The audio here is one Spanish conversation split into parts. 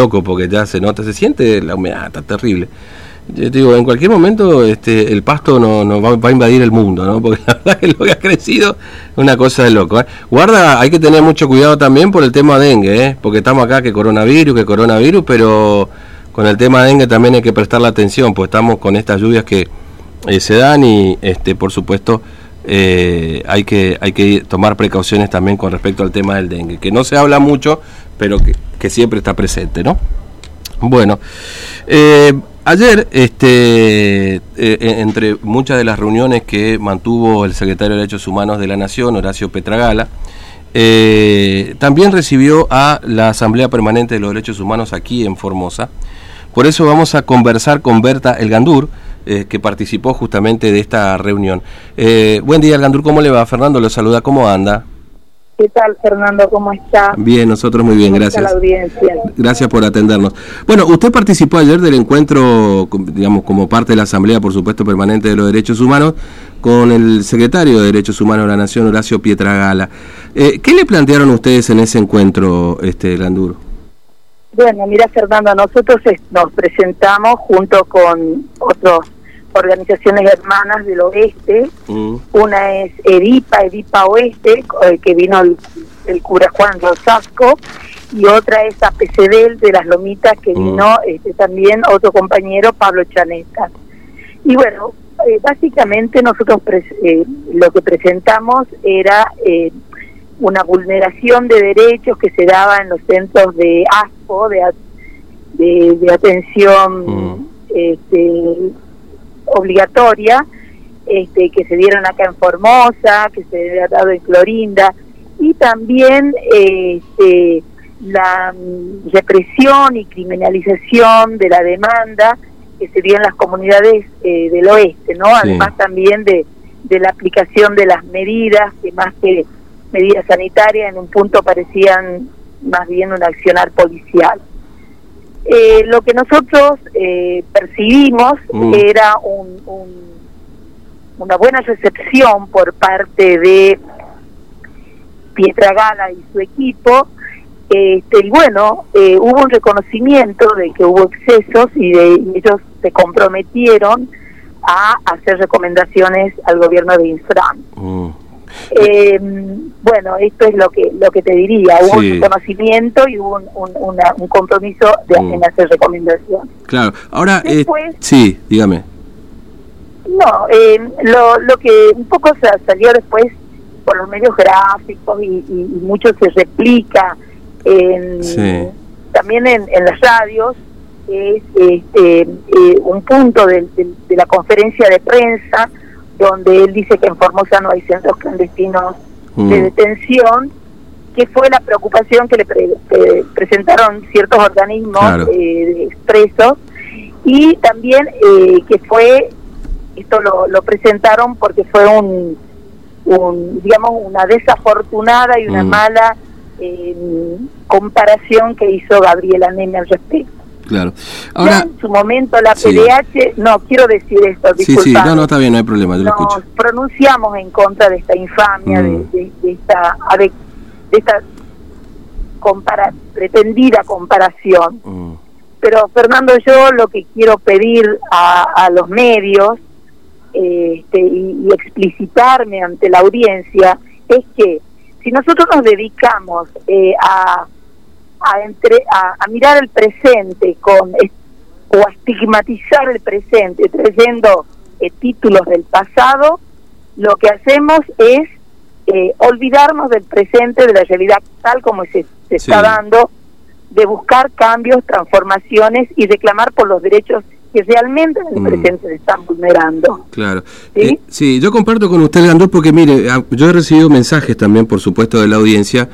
loco porque ya se nota, se siente la humedad, está terrible. Yo te digo, en cualquier momento este, el pasto no, no va, a invadir el mundo, ¿no? Porque la verdad que lo que ha crecido es una cosa de loco. ¿eh? Guarda, hay que tener mucho cuidado también por el tema dengue, ¿eh? Porque estamos acá que coronavirus, que coronavirus, pero con el tema dengue también hay que prestar la atención, pues estamos con estas lluvias que eh, se dan y, este, por supuesto, eh, hay, que, hay que tomar precauciones también con respecto al tema del dengue, que no se habla mucho, pero que, que siempre está presente, ¿no? Bueno, eh, ayer, este, eh, entre muchas de las reuniones que mantuvo el secretario de Derechos Humanos de la Nación, Horacio Petragala, eh, también recibió a la Asamblea Permanente de los Derechos Humanos aquí en Formosa. Por eso vamos a conversar con Berta Elgandur, eh, que participó justamente de esta reunión. Buen día, Elgandur, ¿cómo le va? Fernando lo saluda, ¿cómo anda? ¿Qué tal, Fernando? ¿Cómo está? Bien, nosotros muy bien, gracias. La audiencia? Gracias por atendernos. Bueno, usted participó ayer del encuentro, digamos, como parte de la Asamblea, por supuesto, permanente de los Derechos Humanos, con el secretario de Derechos Humanos de la Nación, Horacio Pietragala. Eh, ¿Qué le plantearon ustedes en ese encuentro, este Landuro? Bueno, mira, Fernando, nosotros nos presentamos junto con otros organizaciones hermanas del oeste. Mm. Una es EDIPA, EDIPA Oeste, eh, que vino el, el, cura Juan Rosasco, y otra es APCD de las Lomitas, que mm. vino este, también otro compañero, Pablo Chaneta. Y bueno, eh, básicamente nosotros eh, lo que presentamos era eh, una vulneración de derechos que se daba en los centros de ASPO, de, de, de atención mm. este, obligatoria este, que se dieron acá en Formosa, que se había dado en Clorinda, y también este, la represión y criminalización de la demanda que se dio en las comunidades eh, del oeste, ¿no? Además también de, de la aplicación de las medidas, que más que medidas sanitarias en un punto parecían más bien un accionar policial. Eh, lo que nosotros eh, percibimos mm. era un, un, una buena recepción por parte de Pietragala y su equipo. Este, y bueno, eh, hubo un reconocimiento de que hubo excesos y de y ellos se comprometieron a hacer recomendaciones al gobierno de Infran. Mm. Eh, bueno, esto es lo que lo que te diría. Hubo sí. un conocimiento y hubo un, un, una, un compromiso de mm. hacer recomendación. Claro. Ahora, eh, Después, eh, sí, dígame. No, eh, lo, lo que un poco salió después por los medios gráficos y, y, y mucho se replica en, sí. también en, en, las radios es este, eh, un punto de, de, de la conferencia de prensa donde él dice que en Formosa no hay centros clandestinos mm. de detención, que fue la preocupación que le pre que presentaron ciertos organismos claro. eh, expresos, y también eh, que fue, esto lo, lo, presentaron porque fue un, un, digamos, una desafortunada y una mm. mala eh, comparación que hizo Gabriela Neme al respecto. Claro. Ahora, en su momento la PDH, sí. no, quiero decir esto, Sí, sí, no, no, está bien, no hay problema, yo Nos lo escucho. pronunciamos en contra de esta infamia, mm. de, de, de, esta, de esta compara, pretendida comparación. Mm. Pero, Fernando, yo lo que quiero pedir a, a los medios este, y, y explicitarme ante la audiencia es que si nosotros nos dedicamos eh, a a, entre, a, a mirar el presente con o a estigmatizar el presente trayendo eh, títulos del pasado, lo que hacemos es eh, olvidarnos del presente, de la realidad tal como se, se sí. está dando, de buscar cambios, transformaciones y reclamar por los derechos que realmente en el mm. presente se están vulnerando. Claro. ¿Sí? Eh, sí, yo comparto con usted, Gandor, porque mire, yo he recibido mensajes también, por supuesto, de la audiencia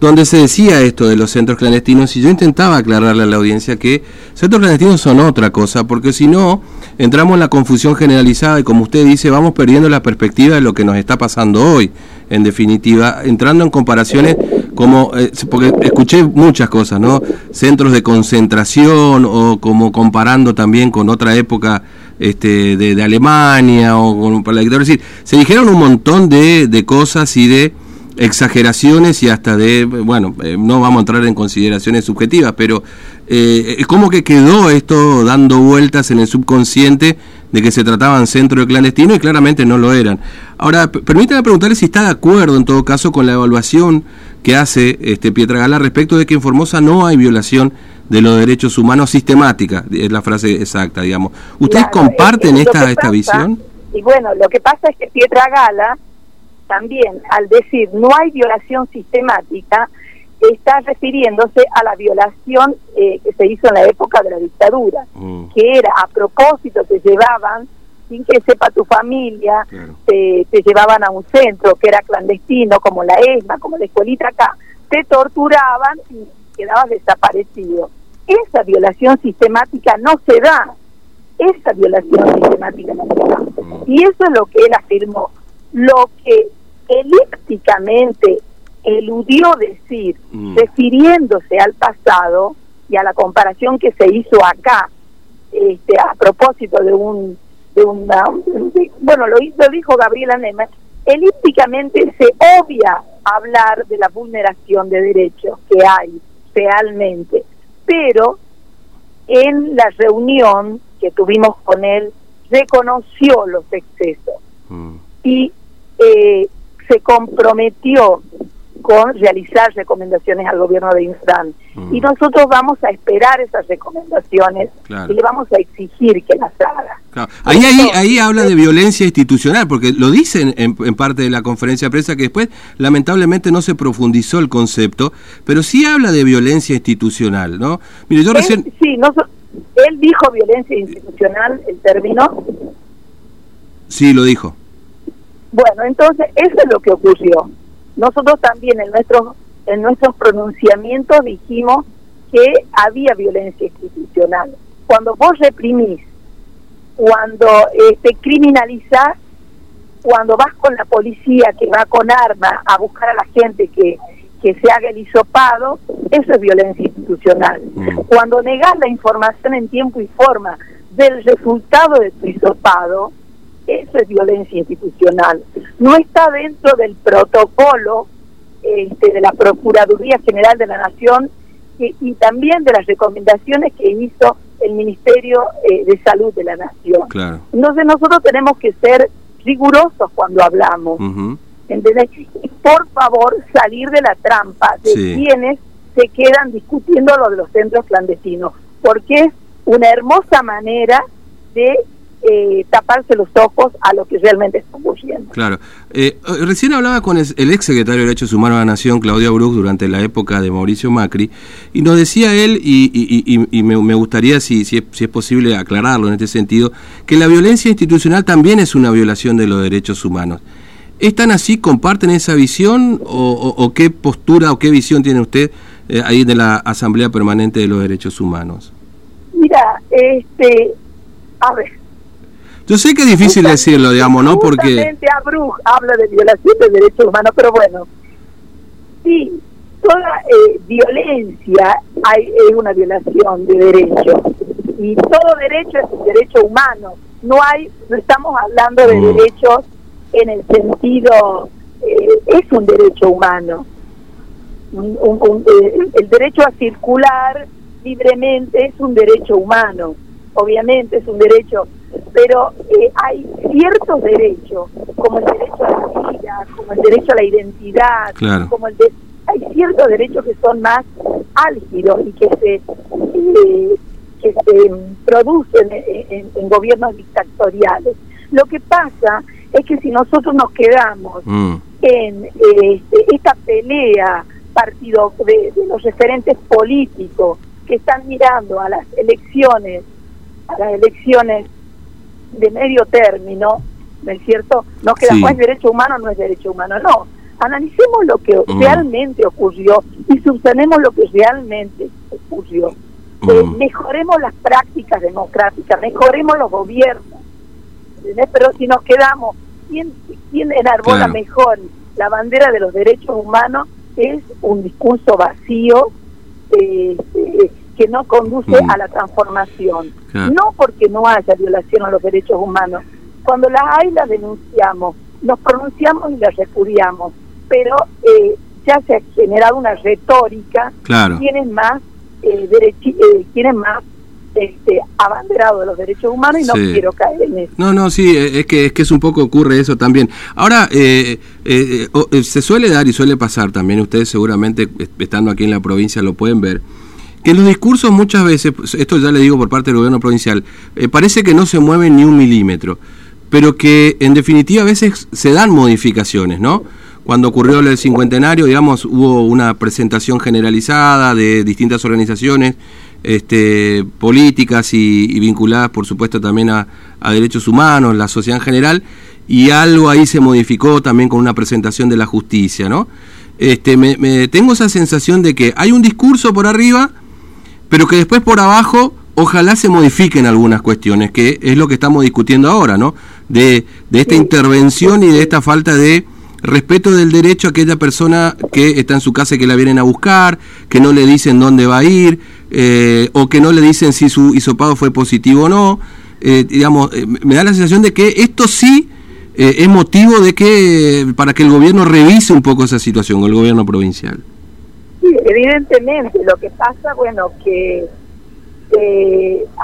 donde se decía esto de los centros clandestinos y yo intentaba aclararle a la audiencia que centros clandestinos son otra cosa, porque si no, entramos en la confusión generalizada y como usted dice, vamos perdiendo la perspectiva de lo que nos está pasando hoy, en definitiva, entrando en comparaciones como, eh, porque escuché muchas cosas, ¿no? Centros de concentración o como comparando también con otra época este, de, Alemania o con, la dictadura, es decir, se dijeron un montón de, de cosas y de exageraciones y hasta de, bueno, eh, no vamos a entrar en consideraciones subjetivas, pero eh, ¿cómo que quedó esto dando vueltas en el subconsciente de que se trataban centros de clandestino y claramente no lo eran? Ahora, permítame preguntarle si está de acuerdo en todo caso con la evaluación que hace este Pietra Gala respecto de que en Formosa no hay violación de los derechos humanos sistemática, es la frase exacta, digamos. ¿Ustedes comparten esta, esta visión? Y bueno, lo que pasa es que Pietra Gala también, al decir no hay violación sistemática, está refiriéndose a la violación eh, que se hizo en la época de la dictadura, mm. que era a propósito, te llevaban, sin que sepa tu familia, te, llevaban a un centro que era clandestino, como la ESMA, como la escuelita acá, te torturaban y quedabas desaparecido. Esa violación sistemática no se da, esa violación sistemática no se da. Mm. Y eso es lo que él afirmó. Lo que elípticamente eludió decir, mm. refiriéndose al pasado y a la comparación que se hizo acá, este, a propósito de un, de una, bueno, lo, lo dijo Gabriela Nemes, elípticamente se obvia hablar de la vulneración de derechos que hay realmente, pero en la reunión que tuvimos con él reconoció los excesos mm. y eh, se comprometió con realizar recomendaciones al gobierno de Instan. Mm. Y nosotros vamos a esperar esas recomendaciones y le vamos a exigir que las haga. Ahí, ahí, ahí habla de violencia institucional, porque lo dicen en, parte de la conferencia de prensa que después lamentablemente no se profundizó el concepto, pero sí habla de violencia institucional, ¿no? Mire, yo recién... sí, no, él dijo violencia institucional, el término. Sí, lo dijo. Bueno, entonces eso es lo que ocurrió nosotros también en nuestros, en nuestros pronunciamientos dijimos que había violencia institucional. Cuando vos reprimís, cuando este, criminalizás, cuando vas con la policía que va con armas a buscar a la gente que, que se haga el hisopado, eso es violencia institucional. Mm. Cuando negás la información en tiempo y forma del resultado de tu hisopado, eso es violencia institucional. No está dentro del protocolo este, de la Procuraduría General de la Nación y, también de las recomendaciones que hizo el Ministerio eh, de Salud de la Nación. Entonces nosotros tenemos que ser rigurosos cuando hablamos. Y por favor salir de la trampa de quienes se quedan discutiendo lo de los centros clandestinos, porque es una hermosa manera de eh, taparse los ojos a lo que realmente está ocurriendo. Claro. Eh, recién hablaba con el, ex secretario de Derechos Humanos de la Nación, Claudio Bruch, durante la época de Mauricio Macri, y nos decía él, y, me, gustaría, si, si, es, posible, aclararlo en este sentido, que la violencia institucional también es una violación de los derechos humanos. ¿Están así? ¿Comparten esa visión? ¿O, qué postura o qué visión tiene usted eh, ahí de la Asamblea Permanente de los Derechos Humanos? Mira, este, a ver, yo sé que es difícil decirlo, digamos, ¿no? Porque... Abruj habla de violación de derechos humanos, pero bueno, sí, toda eh, violencia hay, es una violación de derechos. Y todo derecho es un derecho humano. No hay, no estamos hablando de mm. derechos en el sentido, eh, es un derecho humano. Eh, el derecho a circular libremente es un derecho humano. Obviamente es un derecho pero eh, hay ciertos derechos, como el derecho a la vida, como el derecho a la identidad, como el hay ciertos derechos que son más álgidos y que se eh, que se producen en, gobiernos dictatoriales. Lo que pasa es que si nosotros nos quedamos mm. en este, esta pelea partido de los referentes políticos que están mirando a las elecciones, a las elecciones de medio término, ¿no es cierto? No queda sí. derecho humano, no es derecho humano, no. Analicemos lo que mm. realmente ocurrió y subsanemos lo que realmente ocurrió. Mm. Eh, mejoremos las prácticas democráticas, mejoremos los gobiernos. Pero si nos quedamos, ¿quién, quién enarbola mejor la bandera de los derechos humanos? Es un discurso vacío, eh, eh, que no conduce mm. a la transformación. No porque no haya violación a los derechos humanos. Cuando las hay, las denunciamos, nos pronunciamos y las repudiamos, pero eh, ya se ha generado una retórica. Claro. Tienes más eh, eh, quienes más este, abanderado de los derechos humanos y no quiero caer en eso. No, no, sí, es que, es que es un poco ocurre eso también. Ahora, eh, eh, eh, se suele dar y suele pasar también, ustedes seguramente estando aquí en la provincia lo pueden ver, que los discursos muchas veces, esto ya le digo por parte del gobierno provincial, parece que no se mueven ni un milímetro, pero que en definitiva a veces se dan modificaciones, ¿no? Cuando ocurrió el cincuentenario, digamos, hubo una presentación generalizada de distintas organizaciones este, políticas y, vinculadas, por supuesto, también a, derechos humanos, la sociedad en general, y algo ahí se modificó también con una presentación de la justicia, ¿no? Este, me, tengo esa sensación de que hay un discurso por arriba, pero que después por abajo ojalá se modifiquen algunas cuestiones, que es lo que estamos discutiendo ahora, ¿no? De, de esta intervención y de esta falta de respeto del derecho a aquella persona que está en su casa y que la vienen a buscar, que no le dicen dónde va a ir, eh, o que no le dicen si su hisopado fue positivo o no. Eh, digamos, eh, me da la sensación de que esto sí es motivo de que para que el gobierno revise un poco esa situación, el gobierno provincial. Sí, evidentemente, lo que pasa, bueno, que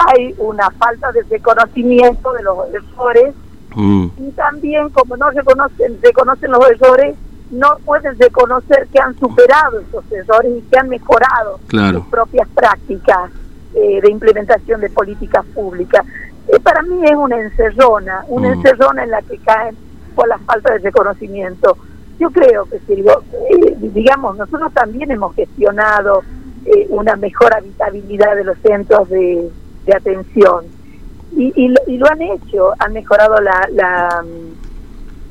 hay una falta de reconocimiento de los defensores Mm. Y también, como no se conocen, se conocen los errores, no pueden reconocer que han superado esos errores y que han mejorado sus propias prácticas eh, de implementación de políticas públicas. Eh, para mí es una encerrona, una mm. encerrona en la que caen por la falta de reconocimiento. Yo creo que, si, eh, digamos, nosotros también hemos gestionado una mejor habitabilidad de los centros de atención y, y, lo, han hecho, han mejorado la, la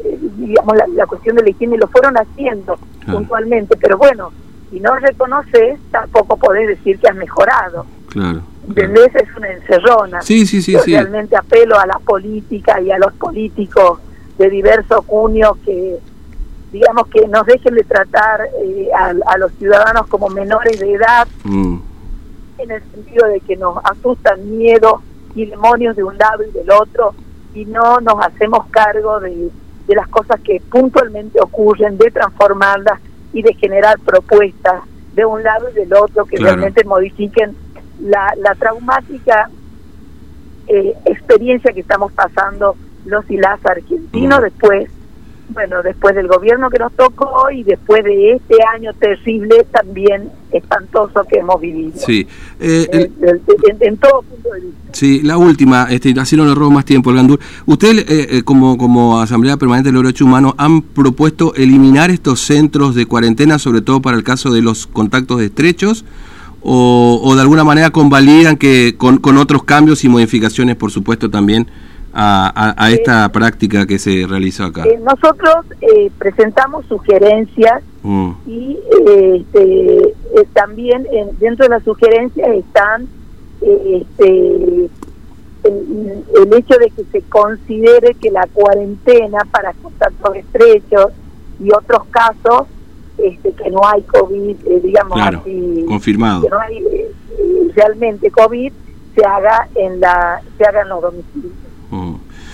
eh, digamos la, cuestión de la higiene, lo fueron haciendo puntualmente, pero bueno, si no reconoces, tampoco podés decir que has mejorado. Claro. ¿Entendés? Es una encerrona. Sí, sí, sí. Yo sí. realmente apelo a la política y a los políticos de diverso cuño que, digamos, que nos dejen de tratar eh, a, los ciudadanos como menores de edad, mm. en el sentido de que nos asustan miedo y demonios de un lado y del otro y no nos hacemos cargo de, las cosas que puntualmente ocurren, de transformarlas y de generar propuestas de un lado y del otro que realmente modifiquen la, la traumática eh, experiencia que estamos pasando los y las argentinos mm. después bueno, después del gobierno que nos tocó y después de este año terrible también espantoso que hemos vivido. Sí. Eh, en, todo punto de vista. Sí, la última, este, así no le robo más tiempo, Gandur. Usted, eh, eh, como, como Asamblea Permanente de los Derechos Humanos, han propuesto eliminar estos centros de cuarentena, sobre todo para el caso de los contactos estrechos, o, o de alguna manera convalidan que con, con otros cambios y modificaciones, por supuesto, también a, esta práctica que se realizó acá? Eh, nosotros eh, presentamos sugerencias mm. y este, eh, también dentro de las sugerencias están este, el, hecho de que se considere que la cuarentena para contactos estrechos y otros casos este, que no hay COVID, digamos así, confirmado. que no hay realmente COVID, se haga en la se haga en los domicilios.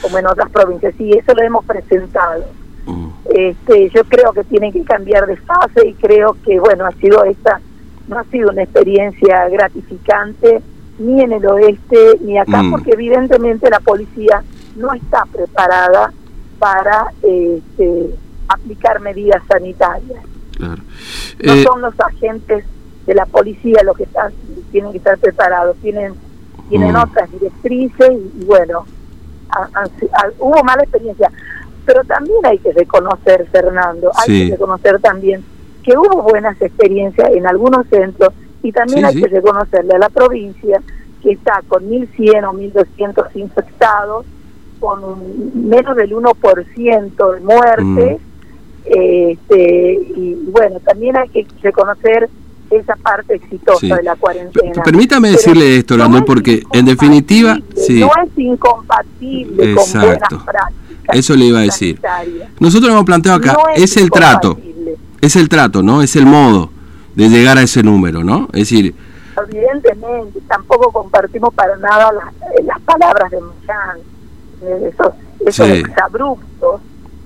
Mm. como en otras provincias. y eso lo hemos presentado. Mm. Este, yo creo que tienen que cambiar de fase y creo que, bueno, ha sido esta, no ha sido una experiencia gratificante ni en el oeste ni acá, mm. porque evidentemente la policía no está preparada para este, aplicar medidas sanitarias. No eh, son los agentes de la policía los que están, tienen que estar preparados, tienen, tienen otras directrices y bueno, hubo mala experiencia, pero también hay que reconocer, Fernando, hay que reconocer también que hubo buenas experiencias en algunos centros y también hay que reconocerle a la provincia que está con 1.100 o 1.200 infectados, con menos del 1% de muertes, mm. este, y bueno, también hay que reconocer esa parte exitosa de la cuarentena. permítame decirle esto, no porque en definitiva... Sí. No es incompatible con buenas prácticas. Eso le iba a decir. Nosotros hemos planteado acá, es, el trato, es el trato, ¿no? Es el modo de llegar a ese número, ¿no? Es decir... Evidentemente, tampoco compartimos para nada las, eh, las palabras de Millán, eh, esos, esos exabruptos,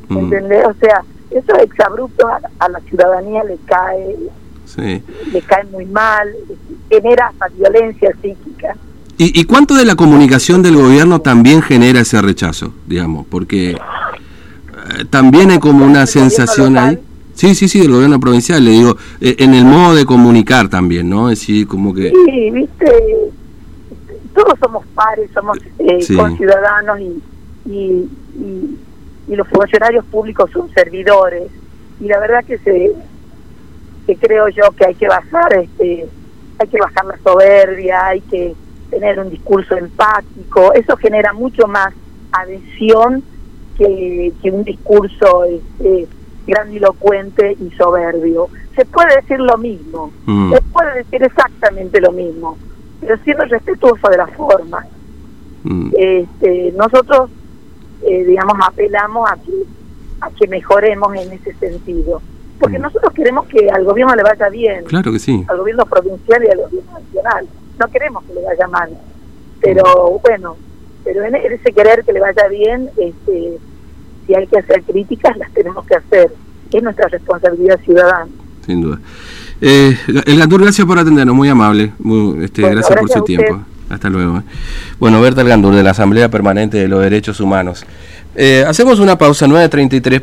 mm. ¿entendés? O sea, esos exabruptos a, a la ciudadanía le cae le cae muy mal, genera violencia psíquica. ¿Y, ¿Y, cuánto de la comunicación del gobierno también genera ese rechazo, digamos? Porque eh, también hay como una sensación ahí. Sí, sí, sí, del gobierno provincial, le digo, eh, en el modo de comunicar también, ¿no? Es decir, como que... Sí, viste, todos somos pares, somos eh, conciudadanos y, y, y, los funcionarios públicos son servidores. Y la verdad que se que creo yo que hay que bajar este hay que bajar la soberbia, hay que tener un discurso empático, eso genera mucho más adhesión que, que un discurso este, grandilocuente y soberbio. Se puede decir lo mismo, mm. se puede decir exactamente lo mismo, pero siendo respetuoso de la forma. Mm. Este, nosotros, eh, digamos, apelamos a que, a que mejoremos en ese sentido. Porque mm. nosotros queremos que al gobierno le vaya bien. Claro que sí. Al gobierno provincial y al gobierno nacional. No queremos que le vaya mal. Pero bueno, pero en ese querer que le vaya bien, este, si hay que hacer críticas, las tenemos que hacer. Es nuestra responsabilidad ciudadana. Sin duda. Eh, el Gandur, gracias por atendernos, muy amable. este, gracias, por su tiempo. Hasta luego. Eh. Bueno, Berta Gandur, de la Asamblea Permanente de los Derechos Humanos. Eh, hacemos una pausa, 9.33.